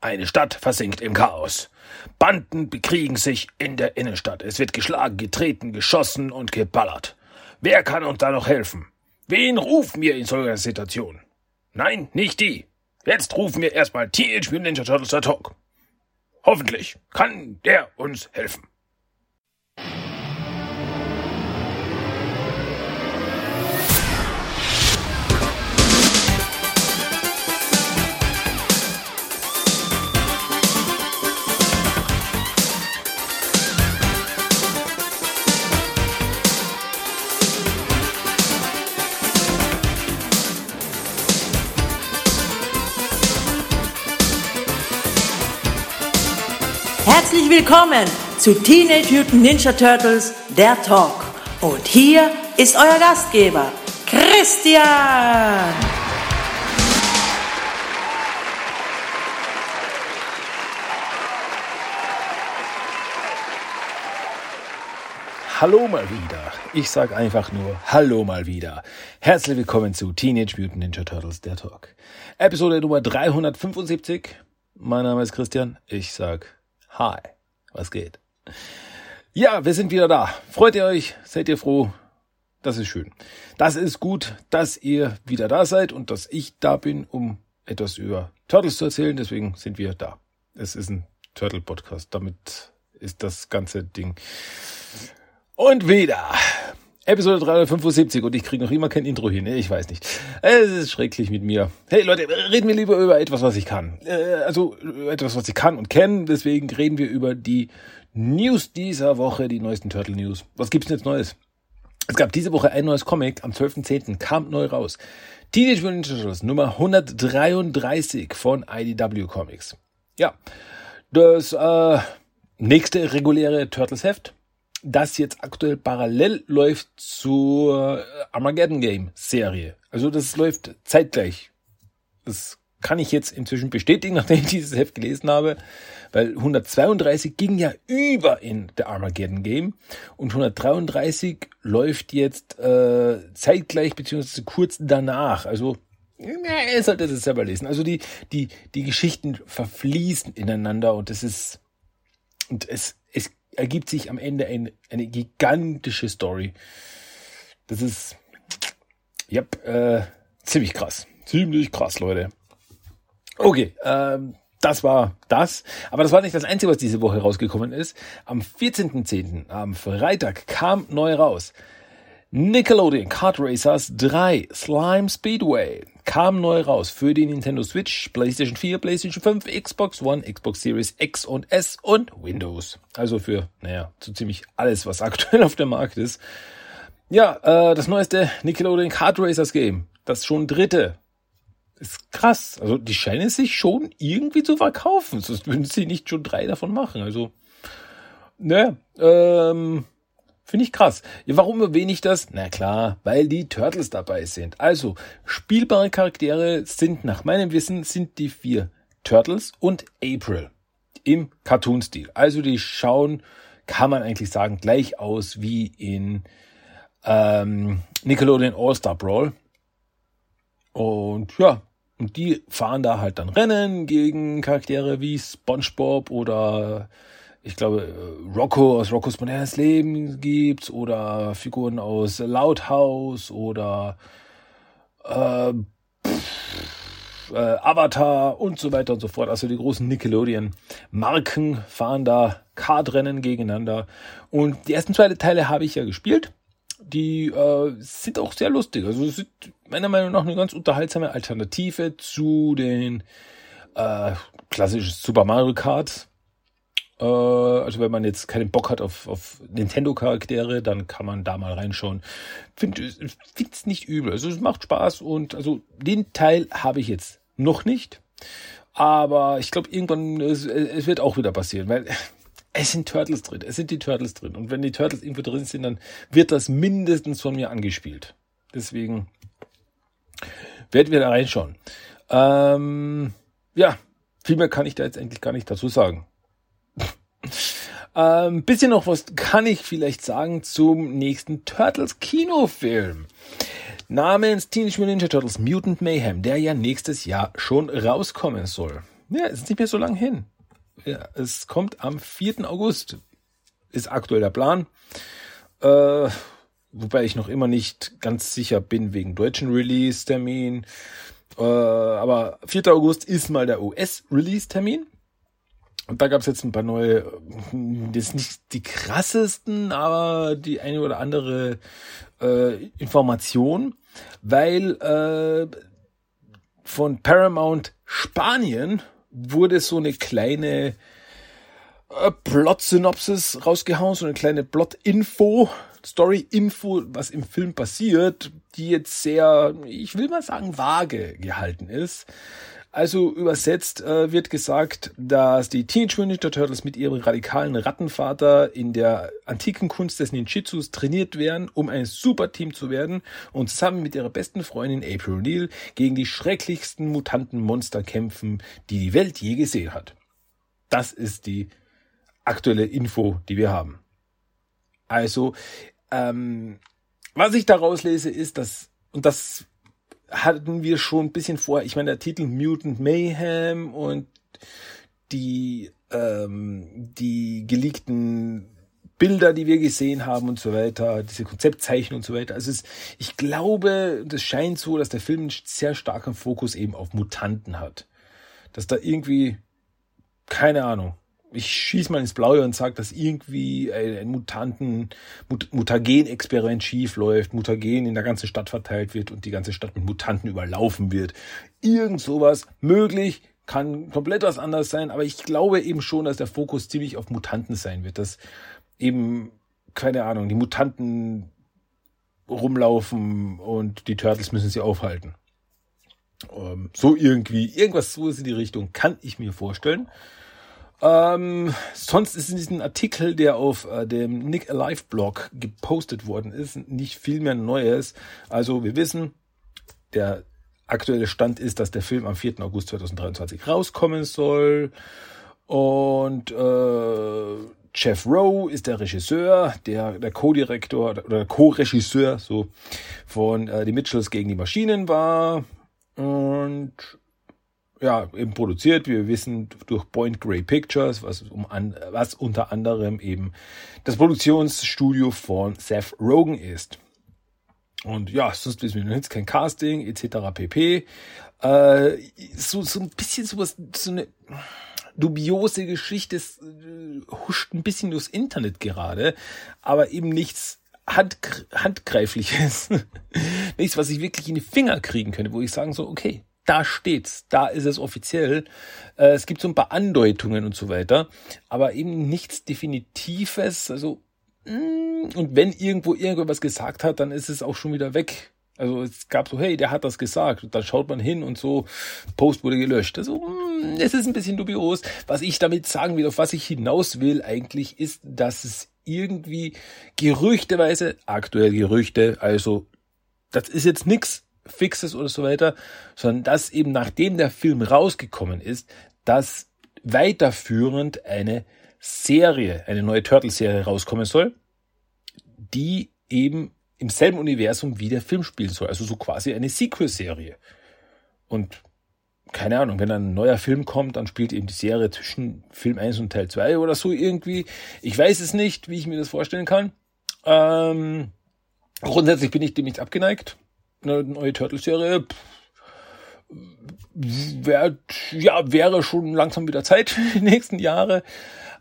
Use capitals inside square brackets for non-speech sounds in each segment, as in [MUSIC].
Eine Stadt versinkt im Chaos. Banden bekriegen sich in der Innenstadt. Es wird geschlagen, getreten, geschossen und geballert. Wer kann uns da noch helfen? Wen rufen wir in solcher Situation? Nein, nicht die. Jetzt rufen wir erstmal Teenage Mutant Ninja Turtles Talk. Hoffentlich kann der uns helfen. Willkommen zu Teenage Mutant Ninja Turtles, der Talk. Und hier ist euer Gastgeber, Christian. Hallo mal wieder. Ich sag einfach nur Hallo mal wieder. Herzlich willkommen zu Teenage Mutant Ninja Turtles, der Talk. Episode Nummer 375. Mein Name ist Christian. Ich sag Hi, was geht? Ja, wir sind wieder da. Freut ihr euch? Seid ihr froh? Das ist schön. Das ist gut, dass ihr wieder da seid und dass ich da bin, um etwas über Turtles zu erzählen. Deswegen sind wir da. Es ist ein Turtle-Podcast. Damit ist das ganze Ding. Und wieder. Episode 375 und ich kriege noch immer kein Intro hin. Ich weiß nicht. Es ist schrecklich mit mir. Hey Leute, reden wir lieber über etwas, was ich kann. Äh, also etwas, was ich kann und kenne. Deswegen reden wir über die News dieser Woche, die neuesten Turtle News. Was gibt's denn jetzt Neues? Es gab diese Woche ein neues Comic. Am 12.10. kam neu raus. Teenage Mutant Ninja Turtles Nummer 133 von IDW Comics. Ja, das äh, nächste reguläre Turtles Heft das jetzt aktuell parallel läuft zur Armageddon Game Serie. Also das läuft zeitgleich. Das kann ich jetzt inzwischen bestätigen, [LAUGHS] nachdem ich dieses Heft gelesen habe, weil 132 ging ja über in der Armageddon Game und 133 läuft jetzt äh, zeitgleich beziehungsweise kurz danach. Also ja, ihr solltet es selber lesen. Also die die die Geschichten verfließen ineinander und es ist und es ergibt sich am Ende ein, eine gigantische Story. Das ist, ja, äh, ziemlich krass. Ziemlich krass, Leute. Okay, ähm, das war das. Aber das war nicht das Einzige, was diese Woche rausgekommen ist. Am 14.10., am Freitag, kam neu raus. Nickelodeon Kart Racers 3 Slime Speedway kam neu raus für die Nintendo Switch, PlayStation 4, PlayStation 5, Xbox One, Xbox Series X und S und Windows. Also für, naja, so ziemlich alles, was [LAUGHS] aktuell auf dem Markt ist. Ja, äh, das neueste Nickelodeon Kart Racers Game. Das schon dritte. Ist krass. Also die scheinen sich schon irgendwie zu verkaufen. Sonst würden sie nicht schon drei davon machen. Also, naja, ähm, Finde ich krass. Ja, warum erwähne ich das? Na klar, weil die Turtles dabei sind. Also, spielbare Charaktere sind nach meinem Wissen sind die vier Turtles und April im Cartoon-Stil. Also die schauen, kann man eigentlich sagen, gleich aus wie in ähm, Nickelodeon All-Star Brawl. Und ja, und die fahren da halt dann Rennen gegen Charaktere wie SpongeBob oder ich glaube, äh, Rocco aus Roccos modernes Leben gibt's oder Figuren aus Loud House oder äh, pff, äh, Avatar und so weiter und so fort. Also die großen Nickelodeon-Marken fahren da Kartrennen gegeneinander. Und die ersten zwei Teile habe ich ja gespielt. Die äh, sind auch sehr lustig. Also sind meiner Meinung nach eine ganz unterhaltsame Alternative zu den äh, klassischen Super Mario Kart äh, also wenn man jetzt keinen Bock hat auf, auf Nintendo-Charaktere, dann kann man da mal reinschauen. Finde es nicht übel. Also es macht Spaß und also den Teil habe ich jetzt noch nicht. Aber ich glaube, irgendwann, es, es wird auch wieder passieren, weil [LAUGHS] es sind Turtles drin. Es sind die Turtles drin. Und wenn die Turtles irgendwo drin sind, dann wird das mindestens von mir angespielt. Deswegen werden wir da reinschauen. Ähm, ja, viel mehr kann ich da jetzt eigentlich gar nicht dazu sagen. Ähm, bisschen noch was kann ich vielleicht sagen zum nächsten Turtles Kinofilm. Namens Teenage Mutant Ninja Turtles Mutant Mayhem, der ja nächstes Jahr schon rauskommen soll. ja, ist nicht mehr so lang hin. Ja, es kommt am 4. August, ist aktuell der Plan. Äh, wobei ich noch immer nicht ganz sicher bin wegen deutschen Release-Termin. Äh, aber 4. August ist mal der US-Release-Termin. Und da gab es jetzt ein paar neue, das ist nicht die krassesten, aber die eine oder andere äh, Information, weil äh, von Paramount Spanien wurde so eine kleine äh, Plot-Synopsis rausgehauen, so eine kleine Plot-Info, Story-Info, was im Film passiert, die jetzt sehr, ich will mal sagen, vage gehalten ist. Also übersetzt äh, wird gesagt, dass die Teenage Mutant Ninja Turtles mit ihrem radikalen Rattenvater in der antiken Kunst des Ninjitsus trainiert werden, um ein Superteam zu werden und zusammen mit ihrer besten Freundin April O'Neil gegen die schrecklichsten Mutantenmonster kämpfen, die die Welt je gesehen hat. Das ist die aktuelle Info, die wir haben. Also, ähm, was ich daraus lese, ist, dass, und das hatten wir schon ein bisschen vor. Ich meine, der Titel Mutant Mayhem und die, ähm, die geleakten Bilder, die wir gesehen haben und so weiter, diese Konzeptzeichen und so weiter. Also es, ich glaube, das scheint so, dass der Film einen sehr starken Fokus eben auf Mutanten hat. Dass da irgendwie, keine Ahnung, ich schieß mal ins Blaue und sag, dass irgendwie ein, ein Mutanten, Mut, Mutagen-Experiment schief läuft, Mutagen in der ganzen Stadt verteilt wird und die ganze Stadt mit Mutanten überlaufen wird. Irgend sowas möglich, kann komplett was anderes sein, aber ich glaube eben schon, dass der Fokus ziemlich auf Mutanten sein wird, dass eben, keine Ahnung, die Mutanten rumlaufen und die Turtles müssen sie aufhalten. Ähm, so irgendwie, irgendwas so ist in die Richtung, kann ich mir vorstellen. Ähm, sonst ist in diesem Artikel, der auf äh, dem Nick Alive Blog gepostet worden ist, nicht viel mehr Neues. Also wir wissen, der aktuelle Stand ist, dass der Film am 4. August 2023 rauskommen soll. Und äh, Jeff Rowe ist der Regisseur, der, der Co-Direktor oder Co-Regisseur so von äh, Die Mitchells gegen die Maschinen war. Und ja, eben produziert, wie wir wissen, durch Point Grey Pictures, was, um an, was unter anderem eben das Produktionsstudio von Seth Rogen ist. Und ja, sonst wissen wir noch jetzt kein Casting, etc. pp. Äh, so, so ein bisschen sowas, so eine dubiose Geschichte, es äh, huscht ein bisschen durchs Internet gerade, aber eben nichts Hand, handgreifliches. [LAUGHS] nichts, was ich wirklich in die Finger kriegen könnte, wo ich sagen so, okay, da steht's, da ist es offiziell. Äh, es gibt so ein paar Andeutungen und so weiter, aber eben nichts Definitives. Also mm, und wenn irgendwo irgendwas gesagt hat, dann ist es auch schon wieder weg. Also es gab so, hey, der hat das gesagt. Und dann schaut man hin und so, Post wurde gelöscht. Also mm, es ist ein bisschen dubios. Was ich damit sagen will, auf was ich hinaus will eigentlich, ist, dass es irgendwie gerüchteweise, aktuell Gerüchte, also das ist jetzt nix Fixes oder so weiter, sondern dass eben nachdem der Film rausgekommen ist, dass weiterführend eine Serie, eine neue Turtle-Serie rauskommen soll, die eben im selben Universum wie der Film spielen soll. Also so quasi eine Sequel-Serie. Und keine Ahnung, wenn ein neuer Film kommt, dann spielt eben die Serie zwischen Film 1 und Teil 2 oder so irgendwie. Ich weiß es nicht, wie ich mir das vorstellen kann. Ähm, grundsätzlich bin ich dem nicht abgeneigt eine neue Turtles-Serie wär, ja, wäre schon langsam wieder Zeit für die nächsten Jahre.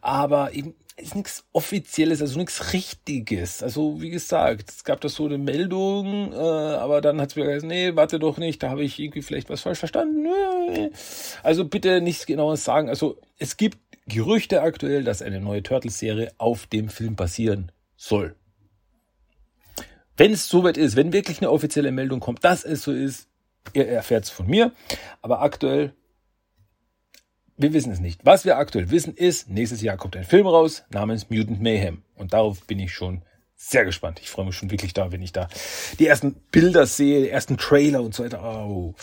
Aber eben ist nichts Offizielles, also nichts Richtiges. Also wie gesagt, es gab da so eine Meldung, äh, aber dann hat es mir gesagt, nee, warte doch nicht, da habe ich irgendwie vielleicht was falsch verstanden. Also bitte nichts genaues sagen. Also es gibt Gerüchte aktuell, dass eine neue Turtles-Serie auf dem Film passieren soll. Wenn es soweit ist, wenn wirklich eine offizielle Meldung kommt, dass es so ist, ihr erfährt es von mir. Aber aktuell, wir wissen es nicht. Was wir aktuell wissen ist, nächstes Jahr kommt ein Film raus namens Mutant Mayhem. Und darauf bin ich schon sehr gespannt. Ich freue mich schon wirklich da, wenn ich da die ersten Bilder sehe, die ersten Trailer und so weiter. Oh,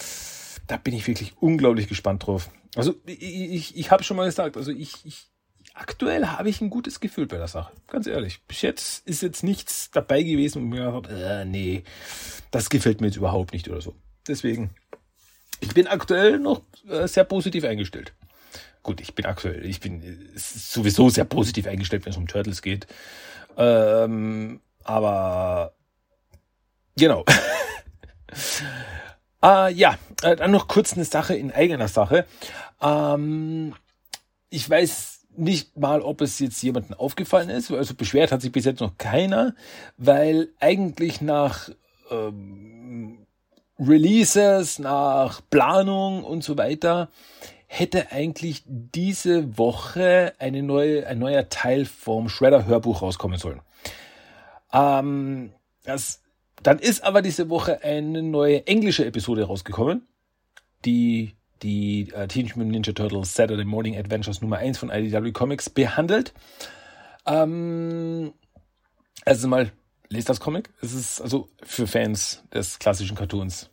da bin ich wirklich unglaublich gespannt drauf. Also ich, ich, ich habe schon mal gesagt, also ich, ich aktuell habe ich ein gutes Gefühl bei der Sache. Ganz ehrlich. Bis jetzt ist jetzt nichts dabei gewesen und mir gedacht, äh, nee, das gefällt mir jetzt überhaupt nicht oder so. Deswegen, ich bin aktuell noch äh, sehr positiv eingestellt. gut, ich bin aktuell, ich bin sowieso sehr positiv eingestellt, wenn es um Turtles geht. Ähm, aber genau. äh, [LAUGHS] ja, äh, dann noch kurz eine Sache in eigener Sache. Ähm, ich weiß nicht mal, ob es jetzt jemandem aufgefallen ist. Also beschwert hat sich bis jetzt noch keiner, weil eigentlich nach ähm, Releases, nach Planung und so weiter hätte eigentlich diese Woche eine neue, ein neuer Teil vom Shredder Hörbuch rauskommen sollen. Ähm, das, dann ist aber diese Woche eine neue englische Episode rausgekommen, die die äh, Teenage Mutant Ninja Turtles Saturday Morning Adventures Nummer 1 von IDW Comics behandelt. Ähm, also mal, lest das Comic. Es ist also für Fans des klassischen Cartoons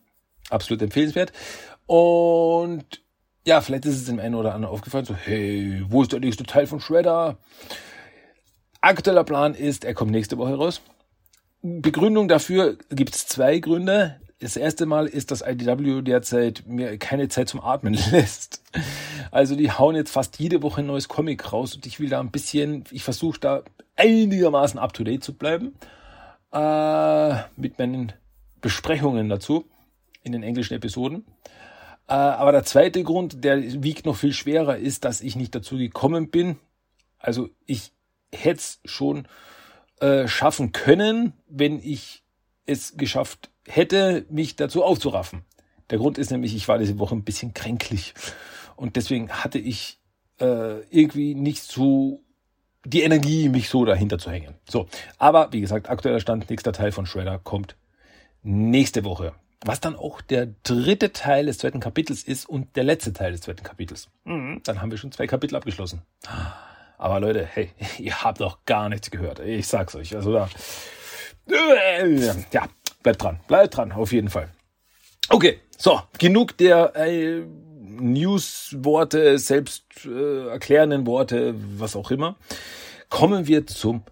absolut empfehlenswert. Und ja, vielleicht ist es dem einen oder anderen aufgefallen, so, hey, wo ist der nächste Teil von Shredder? Aktueller Plan ist, er kommt nächste Woche raus. Begründung dafür gibt es zwei Gründe. Das erste Mal ist, dass IDW derzeit mir keine Zeit zum Atmen [LAUGHS] lässt. Also die hauen jetzt fast jede Woche ein neues Comic raus und ich will da ein bisschen, ich versuche da einigermaßen up to date zu bleiben äh, mit meinen Besprechungen dazu in den englischen Episoden. Äh, aber der zweite Grund, der wiegt noch viel schwerer, ist, dass ich nicht dazu gekommen bin. Also ich hätte es schon äh, schaffen können, wenn ich es geschafft hätte, mich dazu aufzuraffen. Der Grund ist nämlich, ich war diese Woche ein bisschen kränklich und deswegen hatte ich äh, irgendwie nicht so die Energie, mich so dahinter zu hängen. So, aber wie gesagt, aktueller Stand, nächster Teil von Shredder kommt nächste Woche. Was dann auch der dritte Teil des zweiten Kapitels ist und der letzte Teil des zweiten Kapitels. Mhm. Dann haben wir schon zwei Kapitel abgeschlossen. Aber Leute, hey, [LAUGHS] ihr habt doch gar nichts gehört. Ich sag's euch. Also da, ja, bleibt dran, bleibt dran, auf jeden Fall. Okay, so, genug der äh, News-Worte, selbst äh, erklärenden Worte, was auch immer. Kommen wir zum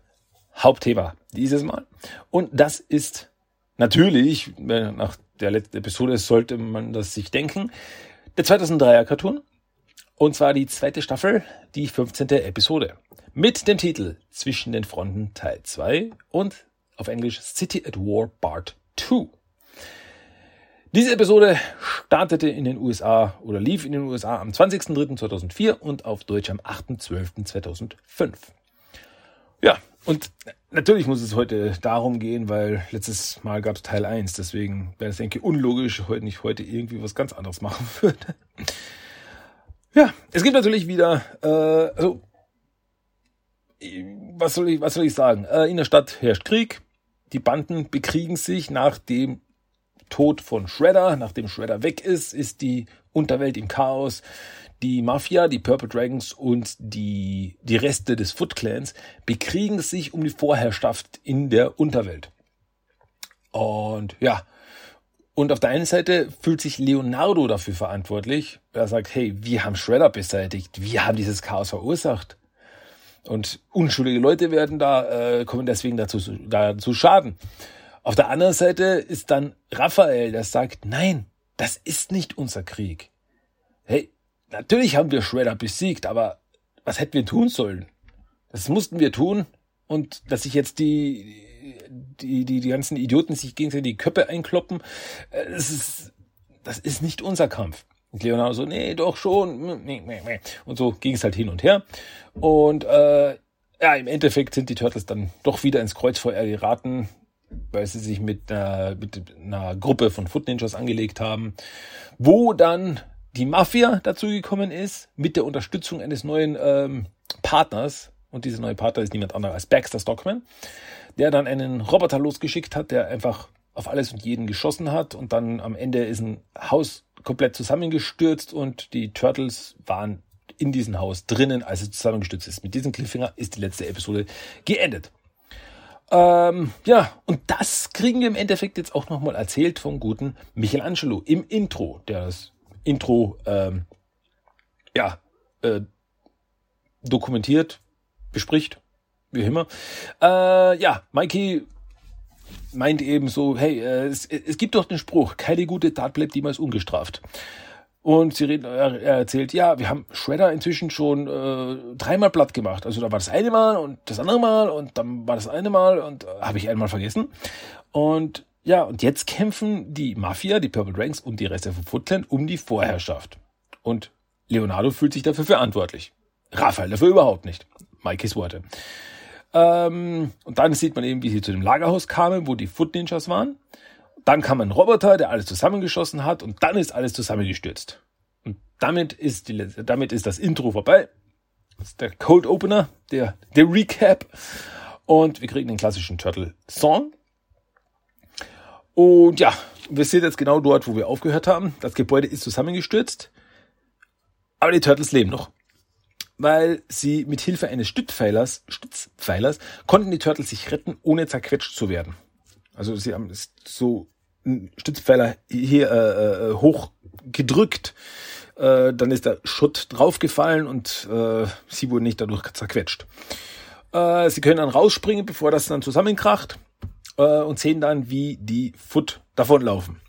Hauptthema dieses Mal. Und das ist natürlich, nach der letzten Episode sollte man das sich denken, der 2003er Cartoon. Und zwar die zweite Staffel, die 15. Episode. Mit dem Titel Zwischen den Fronten Teil 2 und auf Englisch City at War Part 2. Diese Episode startete in den USA oder lief in den USA am 20.03.2004 und auf Deutsch am 8.12.2005. Ja, und natürlich muss es heute darum gehen, weil letztes Mal gab es Teil 1, deswegen wäre es, denke ich, unlogisch, heute nicht heute irgendwie was ganz anderes machen [LAUGHS] würde. Ja, es gibt natürlich wieder, äh, also, was soll ich, was soll ich sagen? Äh, in der Stadt herrscht Krieg, die Banden bekriegen sich nach dem Tod von Shredder. Nachdem Shredder weg ist, ist die Unterwelt im Chaos. Die Mafia, die Purple Dragons und die, die Reste des Foot Clans bekriegen sich um die Vorherrschaft in der Unterwelt. Und ja, und auf der einen Seite fühlt sich Leonardo dafür verantwortlich. Er sagt, hey, wir haben Shredder beseitigt, wir haben dieses Chaos verursacht. Und unschuldige Leute werden da, äh, kommen deswegen dazu, dazu Schaden. Auf der anderen Seite ist dann Raphael, der sagt, nein, das ist nicht unser Krieg. Hey, natürlich haben wir Shredder besiegt, aber was hätten wir tun sollen? Das mussten wir tun und dass sich jetzt die, die, die, die ganzen Idioten sich gegenseitig die Köpfe einkloppen, äh, das ist, das ist nicht unser Kampf. Und Leonardo so, nee, doch schon. Und so ging es halt hin und her. Und äh, ja, im Endeffekt sind die Turtles dann doch wieder ins Kreuzfeuer geraten, weil sie sich mit einer, mit einer Gruppe von Foot Ninjas angelegt haben, wo dann die Mafia dazugekommen ist, mit der Unterstützung eines neuen ähm, Partners. Und dieser neue Partner ist niemand anderes als Baxter Stockman, der dann einen Roboter losgeschickt hat, der einfach auf alles und jeden geschossen hat. Und dann am Ende ist ein Haus komplett zusammengestürzt und die Turtles waren in diesem Haus drinnen, als es zusammengestürzt ist. Mit diesem Cliffhanger ist die letzte Episode geendet. Ähm, ja, und das kriegen wir im Endeffekt jetzt auch nochmal erzählt vom guten Michelangelo im Intro, der das Intro ähm, ja, äh, dokumentiert, bespricht, wie immer. Äh, ja, Mikey meint eben so, hey, äh, es, es gibt doch den Spruch, keine gute Tat bleibt niemals ungestraft. Und sie reden, er erzählt, ja, wir haben Shredder inzwischen schon äh, dreimal platt gemacht. Also da war das eine Mal und das andere Mal und dann war das eine Mal und äh, habe ich einmal vergessen. Und ja, und jetzt kämpfen die Mafia, die Purple Ranks und die Reste von Footland um die Vorherrschaft. Und Leonardo fühlt sich dafür verantwortlich. Raphael dafür überhaupt nicht. Mikes Worte. Ähm, und dann sieht man eben, wie sie zu dem Lagerhaus kamen, wo die Foot Ninjas waren. Dann kam ein Roboter, der alles zusammengeschossen hat und dann ist alles zusammengestürzt. Und damit ist, die, damit ist das Intro vorbei. Das ist der Cold Opener, der, der Recap. Und wir kriegen den klassischen Turtle-Song. Und ja, wir sind jetzt genau dort, wo wir aufgehört haben. Das Gebäude ist zusammengestürzt. Aber die Turtles leben noch weil sie mit Hilfe eines Stützpfeilers, Stützpfeilers konnten die Turtles sich retten, ohne zerquetscht zu werden. Also sie haben so einen Stützpfeiler hier äh, äh, hoch äh, dann ist der Schutt draufgefallen und äh, sie wurden nicht dadurch zerquetscht. Äh, sie können dann rausspringen, bevor das dann zusammenkracht äh, und sehen dann, wie die Foot davonlaufen.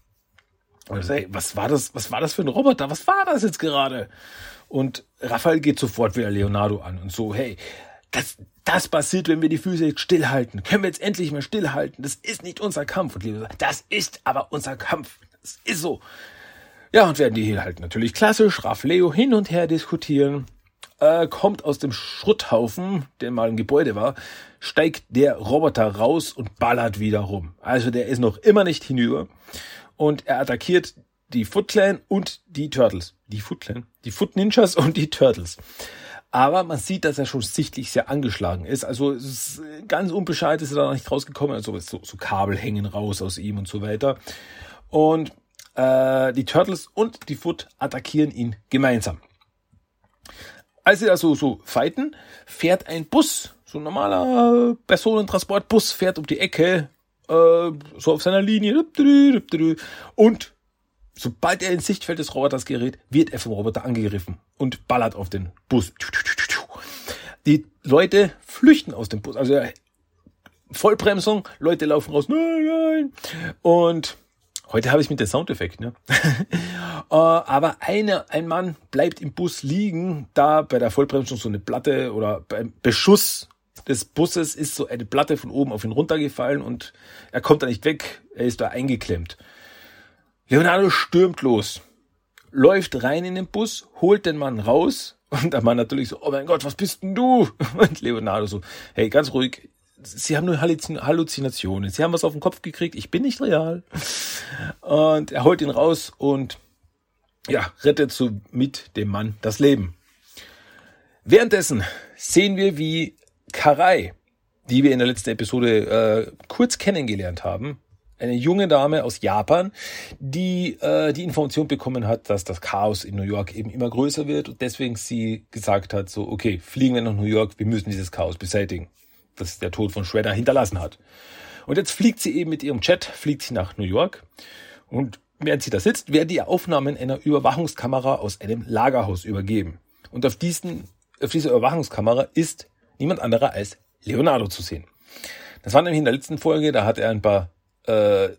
Also, ey, was war das? Was war das für ein Roboter? Was war das jetzt gerade? Und Raphael geht sofort wieder Leonardo an und so, hey, das, das passiert, wenn wir die Füße stillhalten. Können wir jetzt endlich mal stillhalten? Das ist nicht unser Kampf. Und Leonardo sagt, das ist aber unser Kampf. Das ist so. Ja, und werden die hier halt natürlich klassisch, Raff Leo hin und her diskutieren. Äh, kommt aus dem Schrotthaufen, der mal ein Gebäude war, steigt der Roboter raus und ballert wieder rum. Also der ist noch immer nicht hinüber. Und er attackiert die Foot Clan und die Turtles. Die Foot Clan? Die Foot Ninjas und die Turtles. Aber man sieht, dass er schon sichtlich sehr angeschlagen ist. Also ist ganz unbescheid ist er da nicht rausgekommen. Also so, so Kabel hängen raus aus ihm und so weiter. Und äh, die Turtles und die Foot attackieren ihn gemeinsam. Als sie da so, so fighten, fährt ein Bus, so ein normaler Personentransportbus, fährt um die Ecke, äh, so auf seiner Linie. Und Sobald er ins Sichtfeld des Roboters gerät, wird er vom Roboter angegriffen und ballert auf den Bus. Die Leute flüchten aus dem Bus. Also Vollbremsung, Leute laufen raus, nein, nein. Und heute habe ich mit dem Soundeffekt, ne? [LAUGHS] Äh, aber eine, ein Mann bleibt im Bus liegen, da bei der Vollbremsung so eine Platte oder beim Beschuss des Busses ist so eine Platte von oben auf ihn runtergefallen und er kommt da nicht weg, er ist da eingeklemmt. Leonardo stürmt los, läuft rein in den Bus, holt den Mann raus und der Mann natürlich so, oh mein Gott, was bist denn du? [LAUGHS] Und Leonardo so, hey, ganz ruhig, Sie haben nur Halluzinationen, Sie haben was auf den Kopf gekriegt, ich bin nicht real. Und er holt ihn raus und ja, rettet so mit dem Mann das Leben. Währenddessen sehen wir, wie Karai, die wir in der letzten Episode äh, kurz kennengelernt haben, eine junge Dame aus Japan, die äh, die Information bekommen hat, dass das Chaos in New York eben immer größer wird und deswegen sie gesagt hat, so, okay, fliegen wir nach New York, wir müssen dieses Chaos beseitigen, das der Tod von Shredder hinterlassen hat. Und jetzt fliegt sie eben mit ihrem Jet, fliegt sie nach New York und während sie da sitzt, werden die Aufnahmen einer Überwachungskamera aus einem Lagerhaus übergeben. Und auf diesen, auf dieser Überwachungskamera ist niemand anderer als Leonardo zu sehen. Das war nämlich in der letzten Folge, da hat er ein paar äh,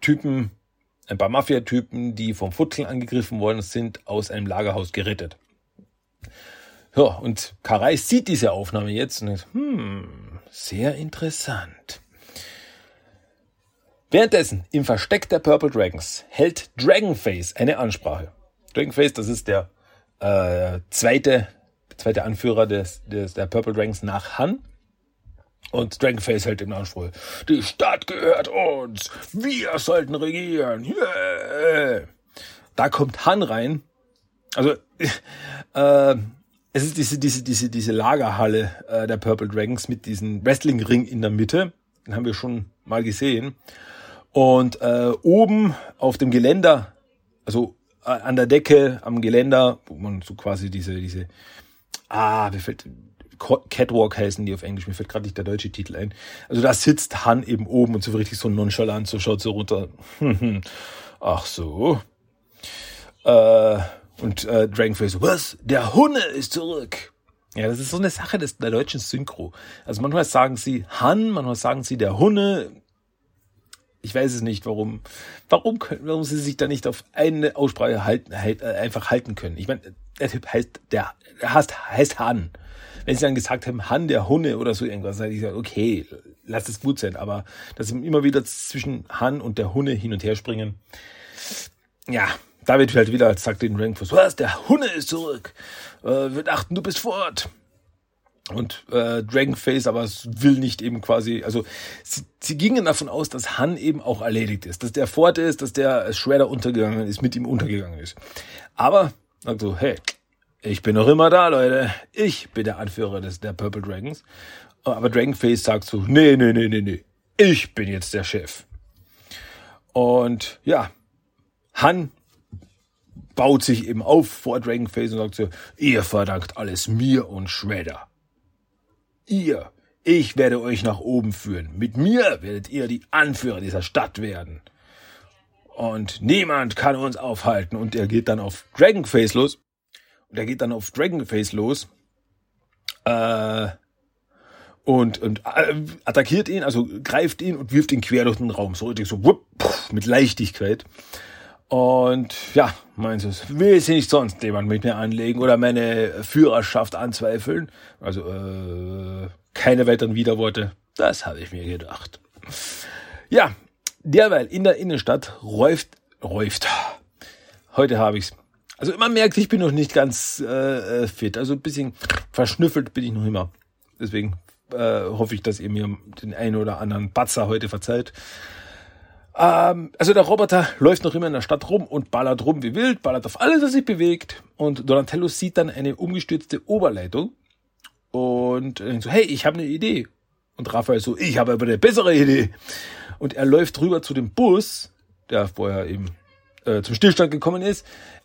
Typen, ein paar Mafia-Typen, die vom Futzeln angegriffen worden sind, aus einem Lagerhaus gerettet. Ja, und Karai sieht diese Aufnahme jetzt und denkt, hm, sehr interessant. Währenddessen, im Versteck der Purple Dragons, hält Dragonface eine Ansprache. Dragonface, das ist der äh, zweite, zweite Anführer des, des, der Purple Dragons nach Han. Und Dragonface hält den Anspruch. Die Stadt gehört uns. Wir sollten regieren. Yeah. Da kommt Han rein. Also, [LAUGHS] äh, es ist diese, diese, diese, diese Lagerhalle äh, der Purple Dragons mit diesem Wrestling-Ring in der Mitte. Den haben wir schon mal gesehen. Und äh, oben auf dem Geländer, also äh, an der Decke, am Geländer, wo man so quasi diese, diese, ah, mir fällt, Catwalk heißen die auf Englisch, mir fällt gerade nicht der deutsche Titel ein. Also da sitzt Han eben oben und so richtig so nonchalant, so schaut so runter. [LAUGHS] Ach so. Äh, und äh, Dragonface was? Der Hunne ist zurück. Ja, das ist so eine Sache des, der deutschen Synchro. Also manchmal sagen sie Han, manchmal sagen sie der Hunne. Ich weiß es nicht, warum, warum, können, warum sie sich da nicht auf eine Aussprache halten, halt, äh, einfach halten können. Ich meine, der Typ heißt, der, der heißt, heißt Han. Wenn sie dann gesagt haben, Han der Hunde oder so irgendwas, dann hätte ich gesagt, okay, lass es gut sein. Aber dass sie immer wieder zwischen Han und der Hunde hin und her springen, ja, da wird halt wieder, sagt den Rankfuss, was, der Hunde ist zurück. Äh, wir dachten, du bist fort. Und äh, Dragonface aber will nicht eben quasi, also sie, sie gingen davon aus, dass Han eben auch erledigt ist, dass der fort ist, dass der Shredder untergegangen ist, mit ihm untergegangen ist. Aber, also, hey, ich bin noch immer da, Leute. Ich bin der Anführer des, der Purple Dragons. Aber Dragonface sagt so, nee, nee, nee, nee, nee. Ich bin jetzt der Chef. Und ja, Han baut sich eben auf vor Dragonface und sagt so, ihr verdankt alles mir und Shredder. Ihr, ich werde euch nach oben führen. Mit mir werdet ihr die Anführer dieser Stadt werden. Und niemand kann uns aufhalten. Und er geht dann auf Dragonface los. Und er geht dann auf Dragonface los. Äh, und, und äh, attackiert ihn, also greift ihn und wirft ihn quer durch den Raum. So richtig so wupp, mit Leichtigkeit. Und ja, meinst du, will sie nicht sonst jemand mit mir anlegen oder meine Führerschaft anzweifeln? Also äh, keine weiteren Widerworte. Das habe ich mir gedacht. Ja, derweil in der Innenstadt räuft, räuft. Heute habe ich's. Also man merkt, ich bin noch nicht ganz äh, fit. Also ein bisschen verschnüffelt bin ich noch immer. Deswegen äh, hoffe ich, dass ihr mir den einen oder anderen Batzer heute verzeiht. Ähm, also der Roboter läuft noch immer in der Stadt rum und ballert rum wie wild, ballert auf alles, was sich bewegt. Und Donatello sieht dann eine umgestürzte Oberleitung und denkt so, hey, ich habe eine Idee. Und Raphael so, ich habe aber eine bessere Idee. Und er läuft rüber zu dem Bus, der vorher eben äh, zum Stillstand gekommen ist,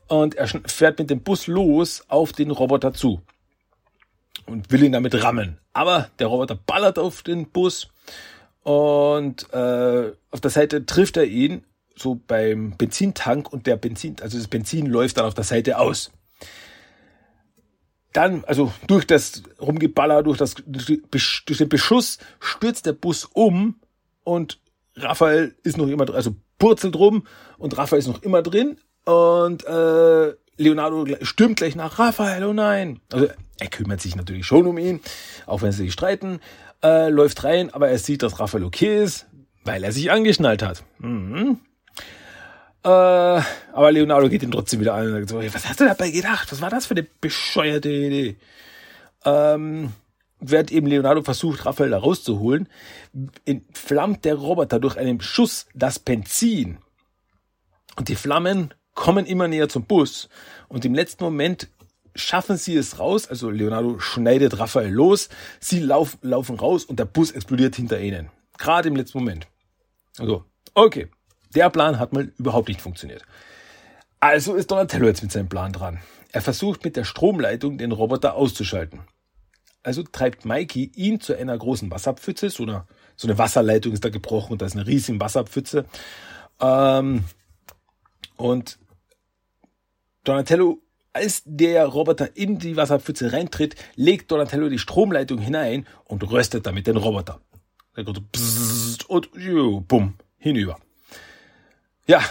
und er fährt mit dem Bus los auf den Roboter zu und will ihn damit rammen. Aber der Roboter ballert auf den Bus und äh, auf der Seite trifft er ihn so beim Benzintank und der Benzin, also das Benzin läuft dann auf der Seite aus. Dann, also durch das Rumgeballer, durch, das, durch den Beschuss stürzt der Bus um und Raphael ist noch immer drin, also purzelt rum und Raphael ist noch immer drin und äh, Leonardo stürmt gleich nach Raphael, oh nein. Also er kümmert sich natürlich schon um ihn, auch wenn sie sich streiten äh, läuft rein, aber er sieht, dass Raphael okay ist, weil er sich angeschnallt hat. Mhm. Äh, aber Leonardo geht ihn trotzdem wieder an und sagt so, was hast du dabei gedacht? Was war das für eine bescheuerte Idee? Ähm, während eben Leonardo versucht, Raphael da rauszuholen, entflammt der Roboter durch einen Schuss das Benzin. Und die Flammen kommen immer näher zum Bus. Und im letzten Moment schaffen sie es raus, also Leonardo schneidet Raphael los, sie lauf, laufen raus und der Bus explodiert hinter ihnen. Gerade im letzten Moment. Also, okay. Der Plan hat mal überhaupt nicht funktioniert. Also ist Donatello jetzt mit seinem Plan dran. Er versucht mit der Stromleitung den Roboter auszuschalten. Also treibt Mikey ihn zu einer großen Wasserpfütze, so eine, so eine Wasserleitung ist da gebrochen und da ist eine riesige Wasserpfütze. Ähm, und Donatello als der Roboter in die Wasserpfütze reintritt, legt Donatello die Stromleitung hinein und röstet damit den Roboter. Der geht so und bumm, hinüber. Ja.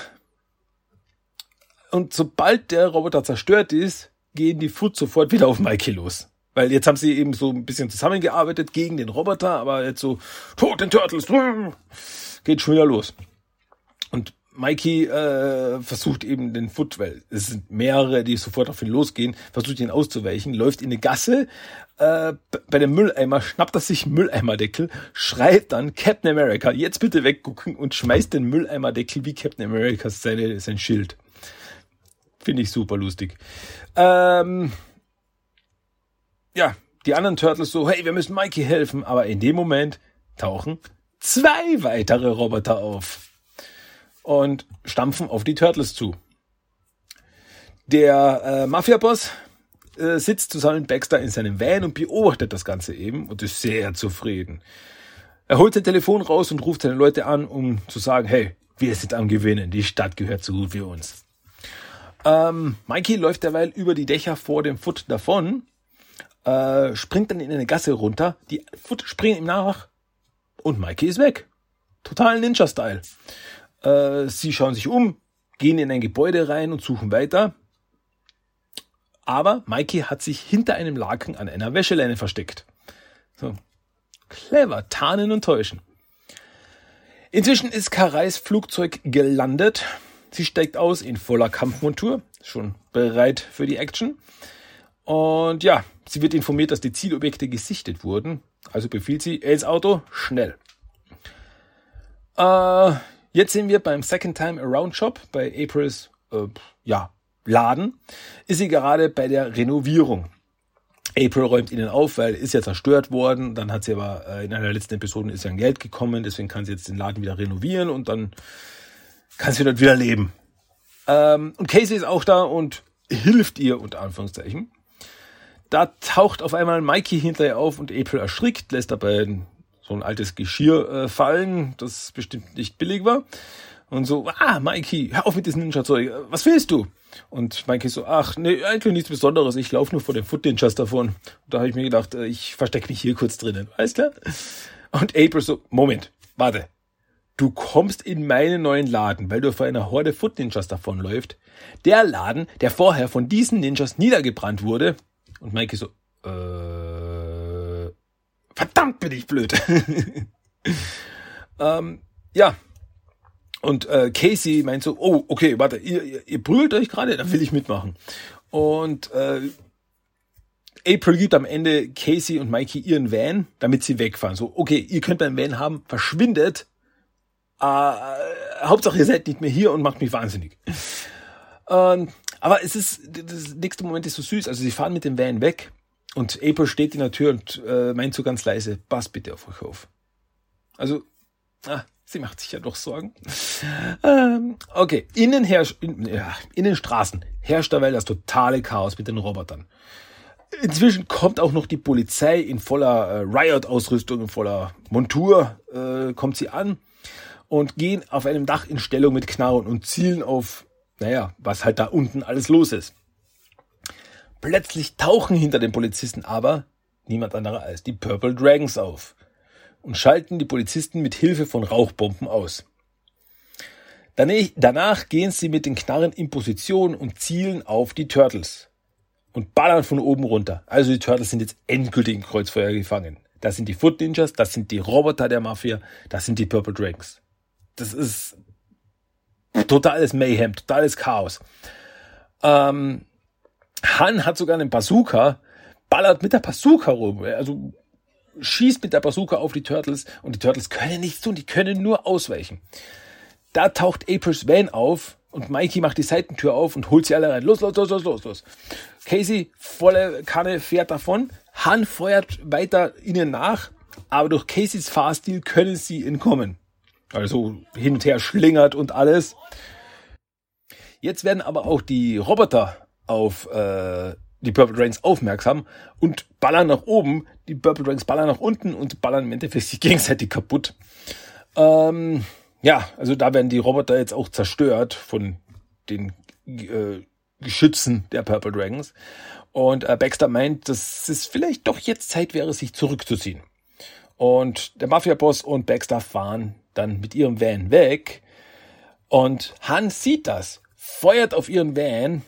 Und sobald der Roboter zerstört ist, gehen die Foot sofort wieder auf Mikey los. Weil jetzt haben sie eben so ein bisschen zusammengearbeitet gegen den Roboter, aber jetzt so, tot den Turtles, geht schon wieder los. Mikey äh, versucht eben den Foot, weil es sind mehrere, die sofort auf ihn losgehen, versucht ihn auszuweichen, läuft in eine Gasse, äh, bei dem Mülleimer schnappt er sich Mülleimerdeckel, schreit dann Captain America, jetzt bitte weggucken und schmeißt den Mülleimerdeckel wie Captain America seine, sein Schild. Finde ich super lustig. Ähm, ja, die anderen Turtles so, hey, wir müssen Mikey helfen, aber in dem Moment tauchen zwei weitere Roboter auf und stampfen auf die Turtles zu. Der äh, Mafia-Boss äh, sitzt zusammen mit Baxter in seinem Van und beobachtet das Ganze eben und ist sehr zufrieden. Er holt sein Telefon raus und ruft seine Leute an, um zu sagen, hey, wir sind am Gewinnen, die Stadt gehört so gut wie uns. Ähm, Mikey läuft derweil über die Dächer vor dem Foot davon, äh, springt dann in eine Gasse runter, die Foot springen ihm nach und Mikey ist weg. total Ninja-Style. Äh, sie schauen sich um, gehen in ein Gebäude rein und suchen weiter. Aber Mikey hat sich hinter einem Laken an einer Wäscheleine versteckt. So. Clever, tarnen und täuschen. Inzwischen ist Karais Flugzeug gelandet. Sie steigt aus in voller Kampfmontur, schon bereit für die Action. Und ja, sie wird informiert, dass die Zielobjekte gesichtet wurden. Also befiehlt sie, ins Auto, schnell. Äh, jetzt sind wir beim Second Time Around Shop bei Aprils äh, ja, Laden. Ist sie gerade bei der Renovierung. April räumt ihnen auf, weil ist ja zerstört worden. Dann hat sie aber äh, in einer letzten Episode ist ja ein Geld gekommen, deswegen kann sie jetzt den Laden wieder renovieren und dann kann sie dort wieder leben. Ähm, und Casey ist auch da und hilft ihr unter Anführungszeichen. Da taucht auf einmal Mikey hinterher auf und April erschrickt, lässt dabei so ein altes Geschirr äh, fallen, das bestimmt nicht billig war. Und so, ah, Mikey, hör auf mit diesem Ninja-Zeug, was willst du? Und Mikey so, ach, nee, eigentlich nichts Besonderes, ich laufe nur vor den Foot Ninjas davon. Und da habe ich mir gedacht, äh, ich verstecke mich hier kurz drinnen, weißt du? Und April so, Moment, warte. Du kommst in meinen neuen Laden, weil du vor einer Horde Foot Ninjas davonläuft. Der Laden, der vorher von diesen Ninjas niedergebrannt wurde. Und Mikey so, äh, verdammt bin ich blöd. [LAUGHS] ähm, ja, und äh, Casey meint so, oh, okay, warte, ihr, ihr, ihr brüllt euch gerade, dann will ich mitmachen. Und äh, April gibt am Ende Casey und Mikey ihren Van, damit sie wegfahren. So, okay, ihr könnt meinen Van haben, verschwindet. Äh, Hauptsache, ihr seid nicht mehr hier und macht mich wahnsinnig. Ähm, aber es ist, das nächste Moment ist so süß. Also sie fahren mit dem Van weg und April steht in der Tür und äh, meint so ganz leise, pass bitte auf euch auf. Also, ah, Sie macht sich ja doch Sorgen. Ähm, okay, innen, herrscht, in, ja, in den Straßen herrscht dabei das totale Chaos mit den Robotern. Inzwischen kommt auch noch die Polizei in voller äh, Riot-Ausrüstung, in voller Montur, äh, kommt sie an und gehen auf einem Dach in Stellung mit Knarren und zielen auf, naja, was halt da unten alles los ist. Plötzlich tauchen hinter den Polizisten aber niemand anderer als die Purple Dragons auf und schalten die Polizisten mit Hilfe von Rauchbomben aus. Danach gehen sie mit den Knarren in Position und zielen auf die Turtles und ballern von oben runter. Also die Turtles sind jetzt endgültig im Kreuzfeuer gefangen. Das sind die Foot Ninjas, das sind die Roboter der Mafia, das sind die Purple Dragons. Das ist totales Mayhem, totales Chaos. Ähm, Han hat sogar einen Bazooka, ballert mit der Bazooka rum. Also schießt mit der Bazooka auf die Turtles und die Turtles können nichts tun, die können nur ausweichen. Da taucht Aprils Van auf und Mikey macht die Seitentür auf und holt sie alle rein. Los, los, los, los, los, los. Casey, volle Kanne, fährt davon. Han feuert weiter ihnen nach, aber durch Caseys Fahrstil können sie entkommen. Also hin und her schlingert und alles. Jetzt werden aber auch die Roboter auf äh, die Purple Dragons aufmerksam und ballern nach oben. Die Purple Dragons ballern nach unten und ballern im Endeffekt sich [LAUGHS] gegenseitig kaputt. Ähm, ja, also da werden die Roboter jetzt auch zerstört von den äh, Geschützen der Purple Dragons. Und äh, Baxter meint, dass es vielleicht doch jetzt Zeit wäre, sich zurückzuziehen. Und der Mafia-Boss und Baxter fahren dann mit ihrem Van weg. Und Hans sieht das, feuert auf ihren Van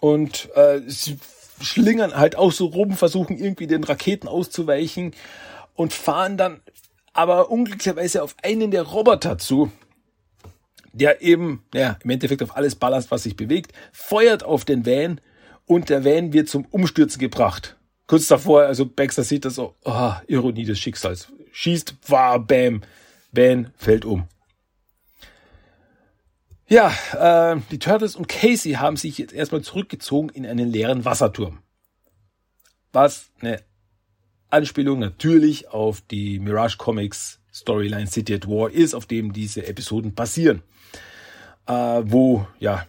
und äh, sie schlingern halt auch so rum, versuchen irgendwie den Raketen auszuweichen und fahren dann aber unglücklicherweise auf einen der Roboter zu, der eben, ja, im Endeffekt auf alles ballast, was sich bewegt, feuert auf den Van und der Van wird zum Umstürzen gebracht. Kurz davor, also Baxter sieht das so, oh, Ironie des Schicksals. Schießt, war, bam, Van fällt um. Ja, äh, die Turtles und Casey haben sich jetzt erstmal zurückgezogen in einen leeren Wasserturm. Was eine Anspielung natürlich auf die Mirage Comics Storyline City at War ist, auf dem diese Episoden passieren. Äh, wo, ja,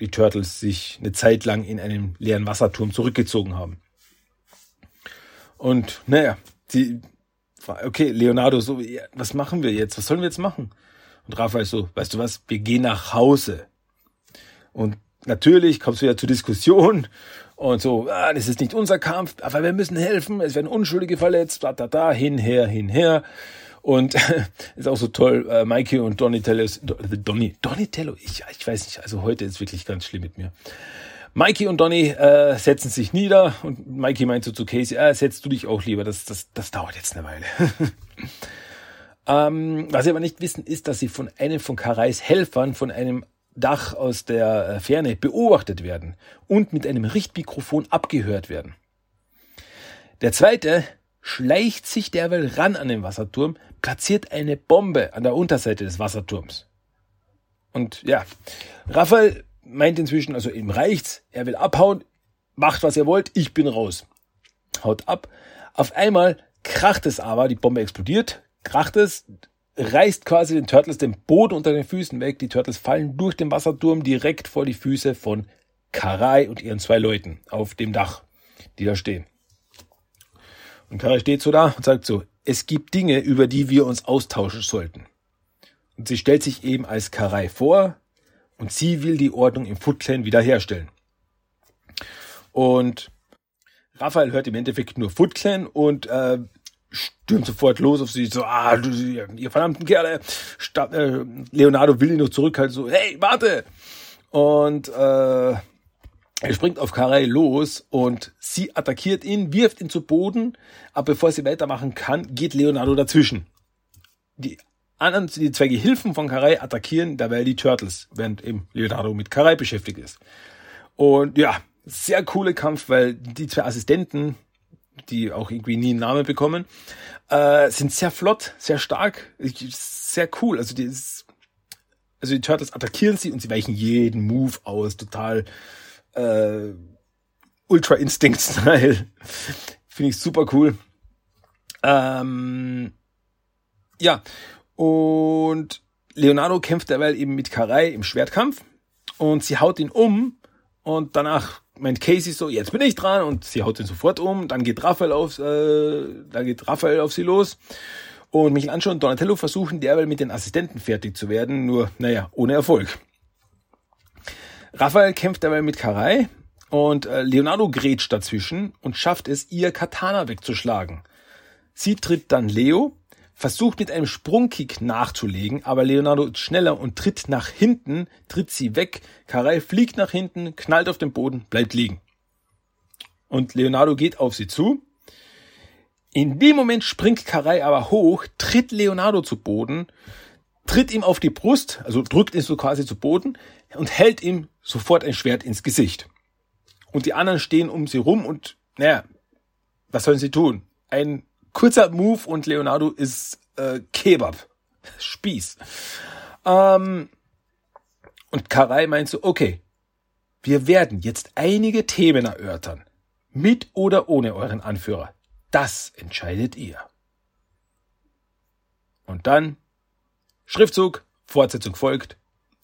die Turtles sich eine Zeit lang in einem leeren Wasserturm zurückgezogen haben. Und naja, die, okay, Leonardo, so, was machen wir jetzt? Was sollen wir jetzt machen? Und Raphael so, weißt du was, wir gehen nach Hause. Und natürlich kommst du ja zur Diskussion und so, ah, das ist nicht unser Kampf, aber wir müssen helfen, es werden Unschuldige verletzt, da, da, da, hinher, hinher. Und [LAUGHS] ist auch so toll, äh, Mikey und Donatello, Donny, Donatello, ich, ich weiß nicht, also heute ist wirklich ganz schlimm mit mir. Mikey und Donny äh, setzen sich nieder und Mikey meint so zu Casey, äh, setzt du dich auch lieber, das, das, das dauert jetzt eine Weile. [LAUGHS] ähm, was sie aber nicht wissen, ist, dass sie von einem von Karais Helfern von einem Dach aus der äh, Ferne beobachtet werden und mit einem Richtmikrofon abgehört werden. Der zweite schleicht sich derweil ran an den Wasserturm, platziert eine Bombe an der Unterseite des Wasserturms. Und ja, Raphael meint inzwischen, also ihm reicht's, er will abhauen, macht was ihr wollt, ich bin raus. Haut ab. Auf einmal kracht es aber, die Bombe explodiert, kracht es, reißt quasi den Turtles den Boden unter den Füßen weg. Die Turtles fallen durch den Wasserturm direkt vor die Füße von Karai und ihren zwei Leuten auf dem Dach, die da stehen. Und Karai steht so da und sagt so, es gibt Dinge, über die wir uns austauschen sollten. Und sie stellt sich eben als Karai vor und sie will die Ordnung im Foot Clan wiederherstellen. Und Raphael hört im Endeffekt nur Foot Clan und äh, stürmt sofort los auf sie, so, ah, du, ihr verdammten Kerle. Stab, äh, Leonardo will ihn noch zurückhalten, so, hey, warte! Und äh, er springt auf Karai los und sie attackiert ihn, wirft ihn zu Boden, aber bevor sie weitermachen kann, geht Leonardo dazwischen. Die anderen, die zwei Gehilfen von Karai attackieren dabei die Turtles, während eben Leonardo mit Karai beschäftigt ist. Und ja, sehr coole Kampf, weil die zwei Assistenten, die auch irgendwie nie einen Namen bekommen, äh, sind sehr flott, sehr stark, sehr cool. Also die, also die Turtles attackieren sie und sie weichen jeden Move aus, total äh, Ultra Instinct Style. [LAUGHS] Finde ich super cool. Ähm, ja, und Leonardo kämpft derweil eben mit Karai im Schwertkampf und sie haut ihn um und danach meint Casey so, jetzt bin ich dran und sie haut ihn sofort um. Dann geht Raphael auf, äh, dann geht Raphael auf sie los. Und Michelangelo und Donatello versuchen derweil mit den Assistenten fertig zu werden, nur, naja, ohne Erfolg. Raphael kämpft dabei mit Karai und äh, Leonardo grätscht dazwischen und schafft es, ihr Katana wegzuschlagen. Sie tritt dann Leo, versucht mit einem Sprungkick nachzulegen, aber Leonardo ist schneller und tritt nach hinten, tritt sie weg. Karai fliegt nach hinten, knallt auf den Boden, bleibt liegen. Und Leonardo geht auf sie zu. In dem Moment springt Karai aber hoch, tritt Leonardo zu Boden, tritt ihm auf die Brust, also drückt ihn so quasi zu Boden und hält ihm sofort ein Schwert ins Gesicht. Und die anderen stehen um sie rum und, naja, was sollen sie tun? Ein kurzer Move und Leonardo ist äh, Kebab. Spieß. Ähm, und Karai meint so, okay, wir werden jetzt einige Themen erörtern. Mit oder ohne euren Anführer. Das entscheidet ihr. Und dann Schriftzug, Fortsetzung folgt,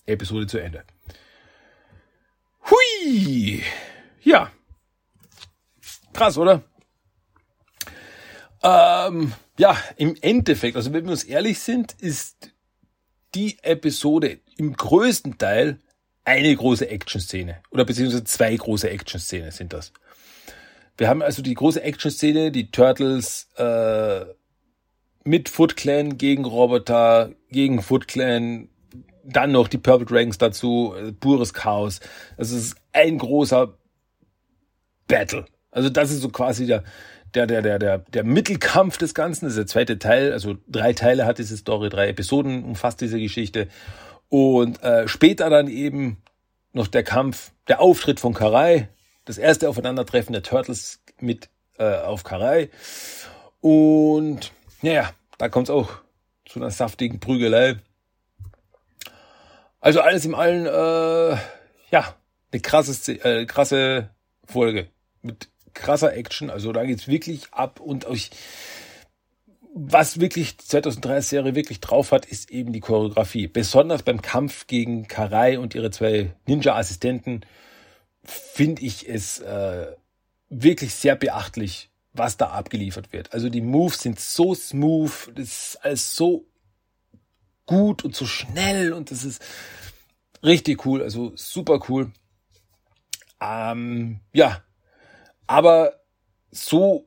Episode zu Ende. Hui! Ja. Krass, oder? Ähm, ja, im Endeffekt, also wenn wir uns ehrlich sind, ist die Episode im größten Teil eine große Action-Szene. Oder beziehungsweise zwei große Action-Szene sind das. Wir haben also die große Action-Szene, die Turtles äh, mit Foot Clan gegen Roboter, gegen Foot Clan, dann noch die Purple Dragons dazu, äh, pures Chaos. Das ist ein großer Battle. Also das ist so quasi der, der, der, der, der, der Mittelkampf des Ganzen. Das ist der zweite Teil. Also drei Teile hat diese Story, drei Episoden umfasst diese Geschichte. Und äh, später dann eben noch der Kampf, der Auftritt von Karai, das erste Aufeinandertreffen der Turtles mit äh, auf Karai. Und naja, da kommt es auch zu einer saftigen Prügelei. Also alles im allen, äh, ja, eine krasse, äh, krasse Folge mit krasser Action. Also da geht's wirklich ab und euch, was wirklich 2003 Serie wirklich drauf hat, ist eben die Choreografie. Besonders beim Kampf gegen Karai und ihre zwei Ninja-Assistenten finde ich es äh, wirklich sehr beachtlich, was da abgeliefert wird. Also die Moves sind so smooth, das ist alles so gut und so schnell und das ist richtig cool, also super cool. Ähm, ja, aber so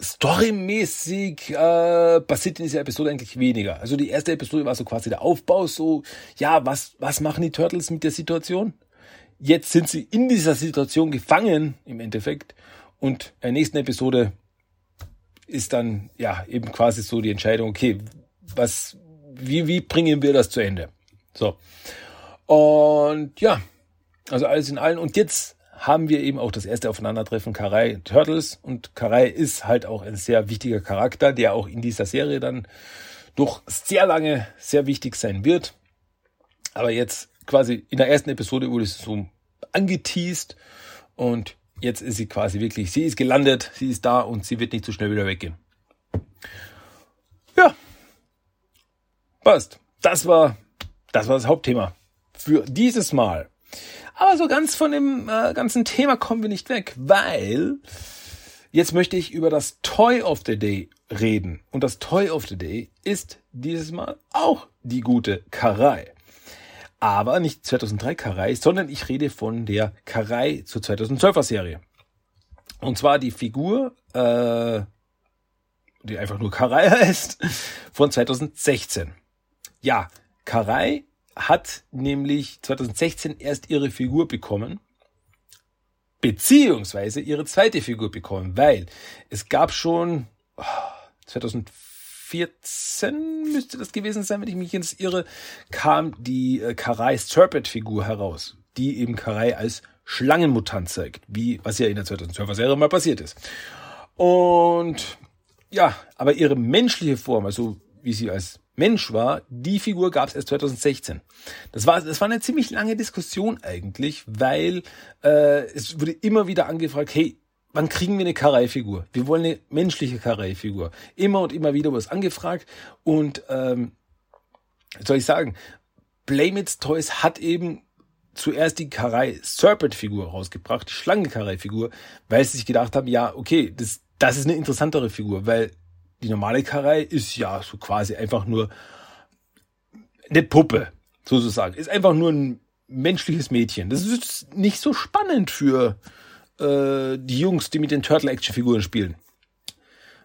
storymäßig äh, passiert in dieser Episode eigentlich weniger. Also die erste Episode war so quasi der Aufbau, so, ja, was, was machen die Turtles mit der Situation? Jetzt sind sie in dieser Situation gefangen, im Endeffekt. Und in der nächsten Episode ist dann, ja, eben quasi so die Entscheidung, okay, was, wie, wie bringen wir das zu Ende? So. Und ja, also alles in allem. Und jetzt haben wir eben auch das erste Aufeinandertreffen Karai Turtles. Und Karai ist halt auch ein sehr wichtiger Charakter, der auch in dieser Serie dann doch sehr lange sehr wichtig sein wird. Aber jetzt quasi in der ersten Episode wurde es so angeteased und jetzt ist sie quasi wirklich, sie ist gelandet, sie ist da und sie wird nicht so schnell wieder weggehen. Ja, passt. Das war, das war das Hauptthema für dieses Mal. Aber so ganz von dem äh, ganzen Thema kommen wir nicht weg, weil jetzt möchte ich über das Toy of the Day reden. Und das Toy of the Day ist dieses Mal auch die gute Karai. Aber nicht 2003 Karai, sondern ich rede von der Karai zur 2012er Serie. Und zwar die Figur, äh, die einfach nur Karai [LAUGHS] heißt, von 2016. Ja, Karai hat nämlich 2016 erst ihre Figur bekommen, beziehungsweise ihre zweite Figur bekommen, weil es gab schon oh, 2014 müsste das gewesen sein, wenn ich mich jetzt irre, kam die äh, Karai Serpent Figur heraus, die eben Karai als Schlangenmutant zeigt, wie was ja in der 2012er Serie mal passiert ist. Und ja, aber ihre menschliche Form, also wie sie als Mensch war, die Figur gab es erst 2016. Das war, das war eine ziemlich lange Diskussion eigentlich, weil äh, es wurde immer wieder angefragt, hey, wann kriegen wir eine Karai-Figur? Wir wollen eine menschliche Karai-Figur. Immer und immer wieder wurde es angefragt und ähm, soll ich sagen, Blame It's Toys hat eben zuerst die Karai Serpent Figur rausgebracht, die Schlange Karai Figur, weil sie sich gedacht haben, ja, okay, das, das ist eine interessantere Figur, weil die normale Karei ist ja so quasi einfach nur eine Puppe, sozusagen. Ist einfach nur ein menschliches Mädchen. Das ist nicht so spannend für äh, die Jungs, die mit den Turtle-Action-Figuren spielen.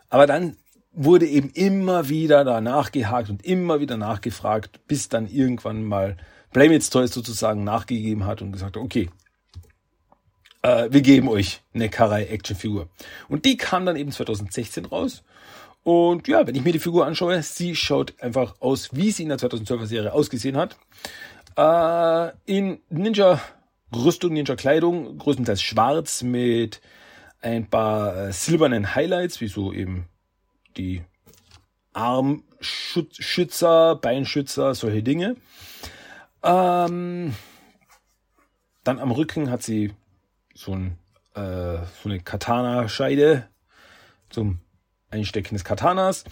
Aber dann wurde eben immer wieder da nachgehakt und immer wieder nachgefragt, bis dann irgendwann mal It's Toys sozusagen nachgegeben hat und gesagt hat, okay, äh, wir geben euch eine Karai Action. Und die kam dann eben 2016 raus und ja, wenn ich mir die Figur anschaue, sie schaut einfach aus, wie sie in der 2012er Serie ausgesehen hat. Äh, in Ninja Rüstung, Ninja Kleidung, größtenteils schwarz mit ein paar äh, silbernen Highlights, wie so eben die Armschützer, Beinschützer, solche Dinge. Ähm, dann am Rücken hat sie so, ein, äh, so eine Katana-Scheide zum Einstecken des Katanas.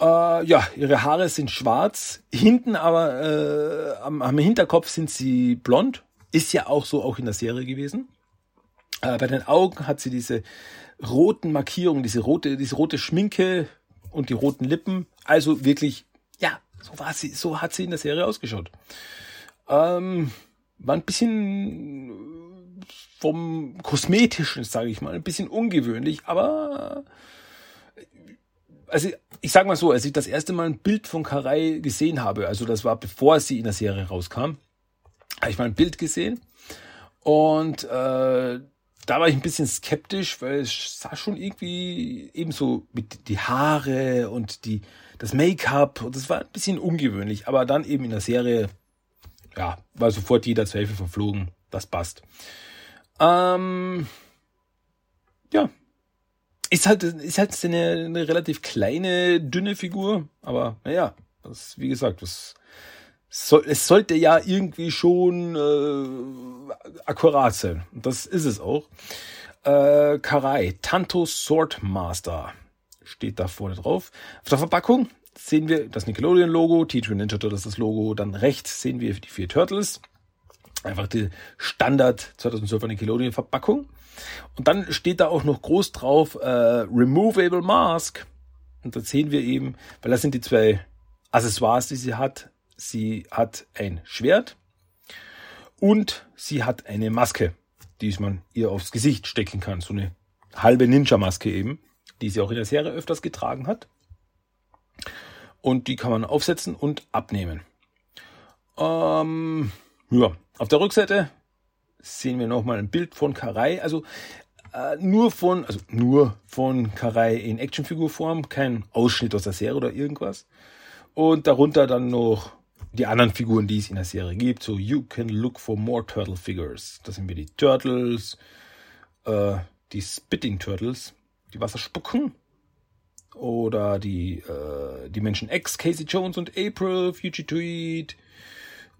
Äh, ja, ihre Haare sind schwarz, hinten aber äh, am, am Hinterkopf sind sie blond. Ist ja auch so auch in der Serie gewesen. Äh, bei den Augen hat sie diese roten Markierungen, diese rote, diese rote Schminke und die roten Lippen. Also wirklich, ja, so war sie, so hat sie in der Serie ausgeschaut. Ähm, war ein bisschen vom kosmetischen, sage ich mal, ein bisschen ungewöhnlich, aber also ich sag mal so, als ich das erste Mal ein Bild von Karai gesehen habe, also das war bevor sie in der Serie rauskam, habe ich mal ein Bild gesehen. Und äh, da war ich ein bisschen skeptisch, weil es sah schon irgendwie ebenso mit die Haare und die das Make-up und das war ein bisschen ungewöhnlich, aber dann eben in der Serie ja, war sofort jeder Zweifel verflogen, das passt. Ähm, ja, ist halt, ist halt eine, eine relativ kleine, dünne Figur, aber naja, das, wie gesagt, das soll, es sollte ja irgendwie schon äh, akkurat sein. Das ist es auch. Äh, Karai, Tanto Swordmaster steht da vorne drauf. Auf der Verpackung sehen wir das Nickelodeon-Logo, Teacher Ninja Turtles das Logo, dann rechts sehen wir die vier Turtles. Einfach die Standard 2012er Nickelodeon-Verpackung. Und dann steht da auch noch groß drauf äh, Removable Mask. Und da sehen wir eben, weil das sind die zwei Accessoires, die sie hat. Sie hat ein Schwert und sie hat eine Maske, die man ihr aufs Gesicht stecken kann. So eine halbe Ninja-Maske eben, die sie auch in der Serie öfters getragen hat. Und die kann man aufsetzen und abnehmen. Ähm, ja, auf der Rückseite sehen wir nochmal ein Bild von Karai. Also äh, nur von, also nur von Karai in Actionfigurform, kein Ausschnitt aus der Serie oder irgendwas. Und darunter dann noch die anderen Figuren, die es in der Serie gibt. So, you can look for more Turtle Figures. Das sind wir die Turtles, äh, die Spitting Turtles, die Wasser spucken. Oder die, äh, die Menschen X, Casey Jones und April, Fugitoid,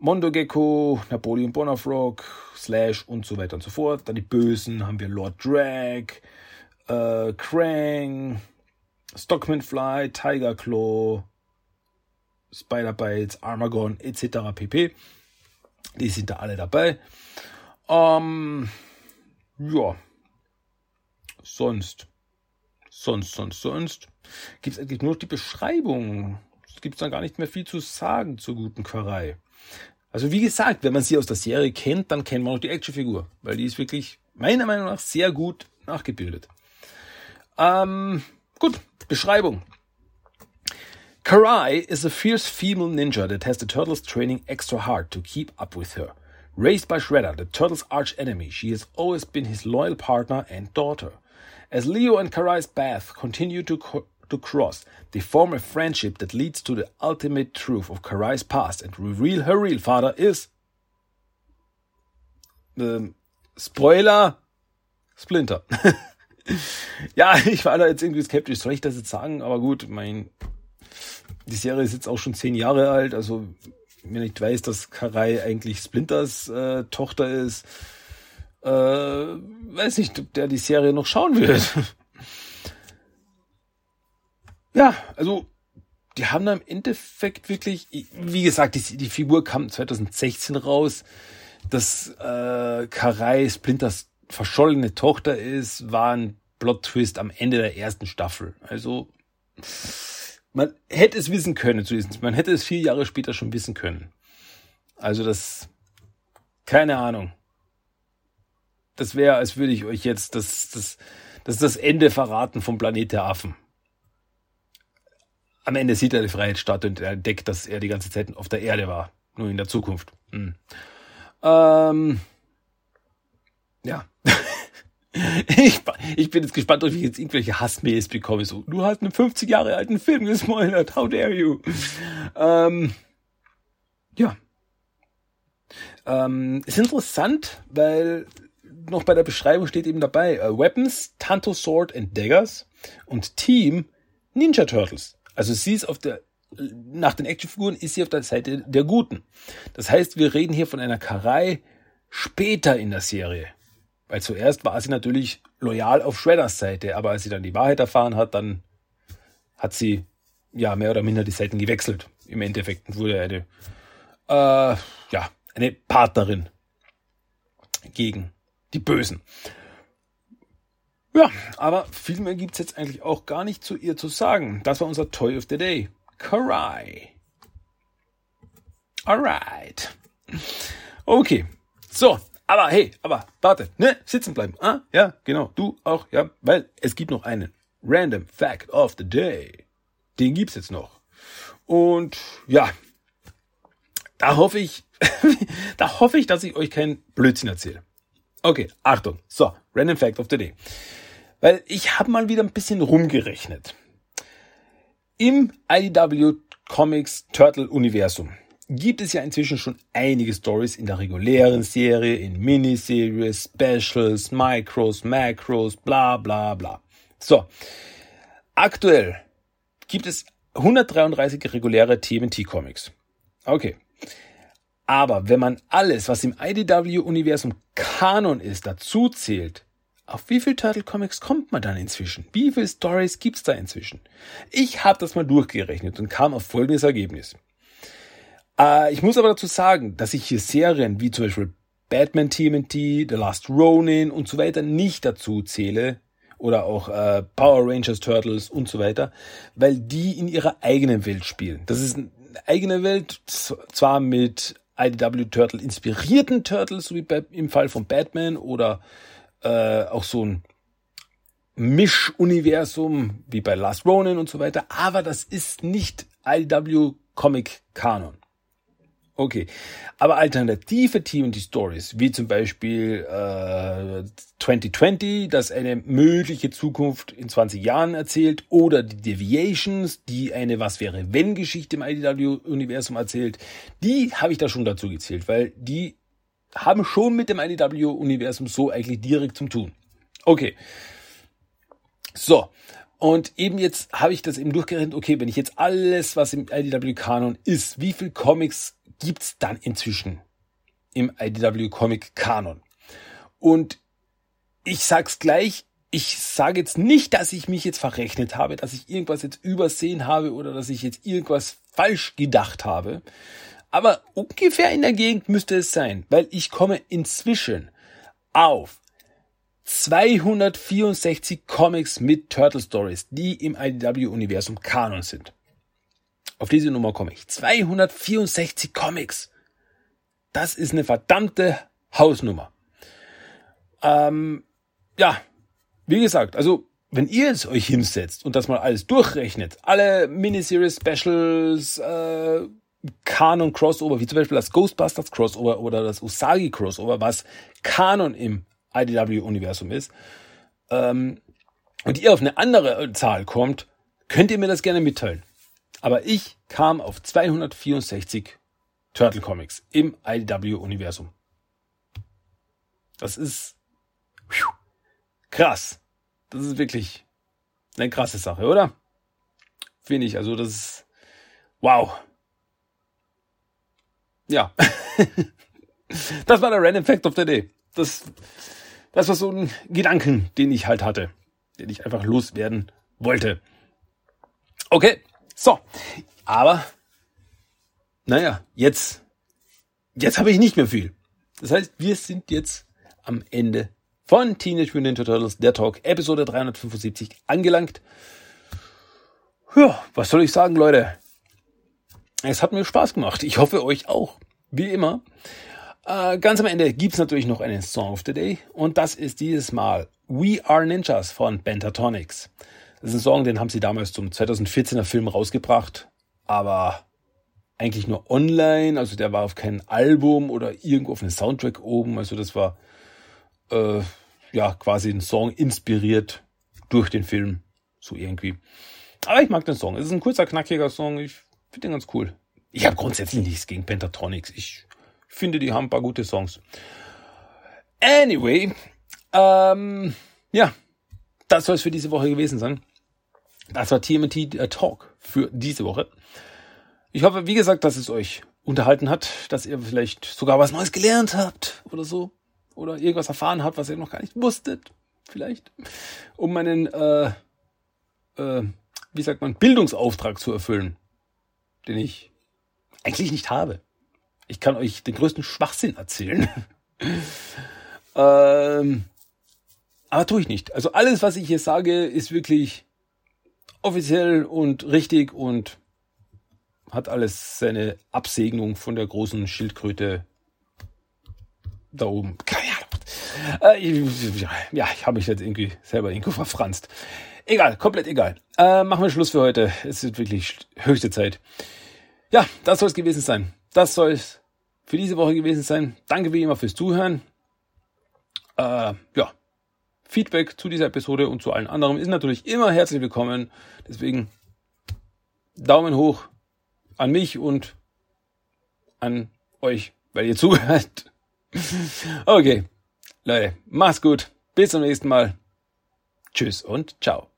Mondo Gecko, Napoleon Bonafrog, Slash und so weiter und so fort. Dann die Bösen haben wir Lord Drag, äh, Krang, Stockman Fly, Tiger Claw, Spider Bites, Armagon etc. pp. Die sind da alle dabei. Ähm, ja. Sonst. Sonst, sonst, sonst. Gibt es eigentlich nur die Beschreibung. Es gibt dann gar nicht mehr viel zu sagen zur guten Quarei. Also wie gesagt, wenn man sie aus der Serie kennt, dann kennt man auch die Actionfigur, weil die ist wirklich meiner Meinung nach sehr gut nachgebildet. Ähm, gut, Beschreibung. Karai is a fierce female ninja that has the turtles training extra hard to keep up with her. Raised by Shredder, the turtles' arch enemy, she has always been his loyal partner and daughter. As Leo and Karai's path continue to, to cross, they form a friendship that leads to the ultimate truth of Karai's past and reveal her real father is. Ähm, Spoiler! Splinter. [LAUGHS] ja, ich war da jetzt irgendwie skeptisch. Soll ich das jetzt sagen? Aber gut, mein, die Serie ist jetzt auch schon zehn Jahre alt, also wenn ich weiß, dass Karai eigentlich Splinters äh, Tochter ist, äh, weiß nicht, ob der die Serie noch schauen wird. [LAUGHS] ja, also die haben da im Endeffekt wirklich, wie gesagt, die, die Figur kam 2016 raus, dass äh, Karai Splinters verschollene Tochter ist, war ein Plot-Twist am Ende der ersten Staffel. Also man hätte es wissen können, man hätte es vier Jahre später schon wissen können. Also das, keine Ahnung. Das wäre, als würde ich euch jetzt das, das, das, das Ende verraten vom Planet der Affen. Am Ende sieht er die Freiheit statt und er entdeckt, dass er die ganze Zeit auf der Erde war. Nur in der Zukunft. Hm. Ähm, ja. [LAUGHS] Ich, ich, bin jetzt gespannt, ob ich jetzt irgendwelche Hassmails bekomme. So, du hast einen 50 Jahre alten Film gespoilert. How dare you? Ähm, ja. Ähm, ist interessant, weil noch bei der Beschreibung steht eben dabei uh, Weapons, Tanto Sword and Daggers und Team Ninja Turtles. Also sie ist auf der nach den Actionfiguren ist sie auf der Seite der Guten. Das heißt, wir reden hier von einer Karei später in der Serie. Weil zuerst war sie natürlich loyal auf Shredders Seite, aber als sie dann die Wahrheit erfahren hat, dann hat sie ja mehr oder minder die Seiten gewechselt. Im Endeffekt wurde eine äh, ja eine Partnerin gegen die Bösen. Ja, aber viel mehr gibt's jetzt eigentlich auch gar nicht zu ihr zu sagen. Das war unser Toy of the Day. Karai. Alright. Okay. So, aber hey, aber warte, ne? Sitzen bleiben. Ah, ja, genau. Du auch, ja, weil es gibt noch einen Random Fact of the Day. Den gibt's jetzt noch. Und ja, da hoffe ich, [LAUGHS] da hoffe ich, dass ich euch keinen Blödsinn erzähle. Okay, Achtung. So, Random Fact of the Day. Weil ich habe mal wieder ein bisschen rumgerechnet. Im IDW Comics Turtle Universum gibt es ja inzwischen schon einige Stories in der regulären Serie, in Miniseries, Specials, Micros, Macros, bla bla bla. So, aktuell gibt es 133 reguläre TMT-Comics. Okay. Aber wenn man alles, was im IDW-Universum Kanon ist, dazu zählt, auf wie viel Turtle Comics kommt man dann inzwischen? Wie viele Stories gibt's da inzwischen? Ich habe das mal durchgerechnet und kam auf folgendes Ergebnis. Äh, ich muss aber dazu sagen, dass ich hier Serien wie zum Beispiel Batman TMNT, The Last Ronin und so weiter nicht dazu zähle oder auch äh, Power Rangers Turtles und so weiter, weil die in ihrer eigenen Welt spielen. Das ist eine eigene Welt, zwar mit IDW Turtle inspirierten Turtles, so wie im Fall von Batman oder äh, auch so ein Mischuniversum wie bei Last Ronin und so weiter, aber das ist nicht IDW Comic Kanon. Okay, aber alternative TNT Stories, wie zum Beispiel äh, 2020, das eine mögliche Zukunft in 20 Jahren erzählt, oder die Deviations, die eine Was wäre wenn Geschichte im IDW-Universum erzählt, die habe ich da schon dazu gezählt, weil die haben schon mit dem IDW-Universum so eigentlich direkt zum tun. Okay. So. Und eben jetzt habe ich das eben durchgerechnet, okay, wenn ich jetzt alles, was im IDW-Kanon ist, wie viel Comics gibt's dann inzwischen im IDW Comic Kanon? Und ich sag's gleich, ich sage jetzt nicht, dass ich mich jetzt verrechnet habe, dass ich irgendwas jetzt übersehen habe oder dass ich jetzt irgendwas falsch gedacht habe. Aber ungefähr in der Gegend müsste es sein, weil ich komme inzwischen auf 264 Comics mit Turtle Stories, die im IDW-Universum Kanon sind. Auf diese Nummer komme ich. 264 Comics. Das ist eine verdammte Hausnummer. Ähm, ja, wie gesagt, also wenn ihr es euch hinsetzt und das mal alles durchrechnet, alle Miniseries, Specials, äh, Kanon Crossover, wie zum Beispiel das Ghostbusters Crossover oder das Usagi Crossover, was Kanon im IDW-Universum ist, ähm, und ihr auf eine andere Zahl kommt, könnt ihr mir das gerne mitteilen. Aber ich kam auf 264 Turtle Comics im IDW-Universum. Das ist krass. Das ist wirklich eine krasse Sache, oder? Finde ich. Also das ist wow. Ja. [LAUGHS] das war der Random Fact of the Day. Das, das war so ein Gedanken, den ich halt hatte, den ich einfach loswerden wollte. Okay, so. Aber, naja, jetzt, jetzt habe ich nicht mehr viel. Das heißt, wir sind jetzt am Ende von Teenage Mutant Ninja Turtles, der Talk, Episode 375 angelangt. Ja, was soll ich sagen, Leute? Es hat mir Spaß gemacht. Ich hoffe euch auch. Wie immer. Äh, ganz am Ende gibt's natürlich noch einen Song of the Day. Und das ist dieses Mal We Are Ninjas von Pentatonics. Das ist ein Song, den haben sie damals zum 2014er Film rausgebracht. Aber eigentlich nur online. Also der war auf keinem Album oder irgendwo auf einem Soundtrack oben. Also das war äh, ja quasi ein Song inspiriert durch den Film. So irgendwie. Aber ich mag den Song. Es ist ein kurzer, knackiger Song. Ich finde den ganz cool. Ich habe grundsätzlich nichts gegen Pentatronics. Ich finde, die haben ein paar gute Songs. Anyway, ähm, ja, das soll es für diese Woche gewesen sein. Das war TMT Talk für diese Woche. Ich hoffe, wie gesagt, dass es euch unterhalten hat, dass ihr vielleicht sogar was Neues gelernt habt oder so. Oder irgendwas erfahren habt, was ihr noch gar nicht wusstet. Vielleicht. Um meinen, äh, äh, wie sagt man, Bildungsauftrag zu erfüllen. Den ich eigentlich nicht habe. Ich kann euch den größten Schwachsinn erzählen. [LAUGHS] ähm, aber tue ich nicht. Also alles, was ich hier sage, ist wirklich offiziell und richtig und hat alles seine Absegnung von der großen Schildkröte da oben. Äh, ja, ich habe mich jetzt irgendwie selber irgendwo verfranst. Egal, komplett egal. Äh, machen wir Schluss für heute. Es ist wirklich höchste Zeit. Ja, das soll es gewesen sein. Das soll es für diese Woche gewesen sein. Danke wie immer fürs Zuhören. Äh, ja, Feedback zu dieser Episode und zu allen anderen ist natürlich immer herzlich willkommen. Deswegen Daumen hoch an mich und an euch, weil ihr [LAUGHS] zuhört. Okay, Leute, mach's gut. Bis zum nächsten Mal. Tschüss und ciao.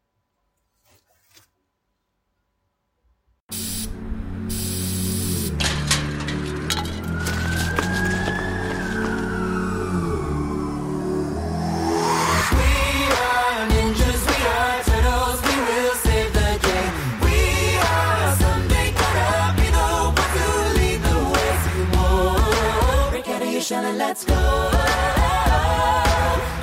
Let's go.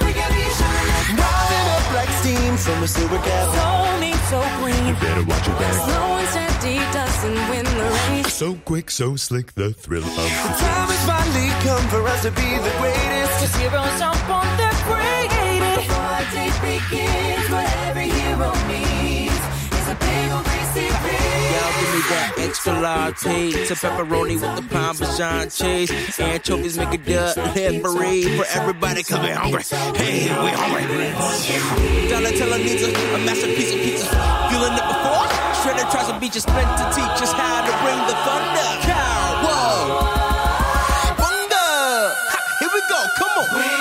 We can be shining. Rising up like steam from a silver cap. So neat, so clean. You better watch your back. Slow and steady doesn't win the race. So quick, so slick, the thrill of the time has finally come for us to be the greatest. Cause heroes up on their greatest. Latte to pepperoni with the Parmesan cheese. Anchovies make a duck, delivery for everybody coming hungry. Hey, we hungry. Donatella needs a, a masterpiece of pizza. Feeling it before? Shredder tries to beat you, spent to teach us how to bring the thunder. Cow, whoa. Bunga! Ha, here we go, come on.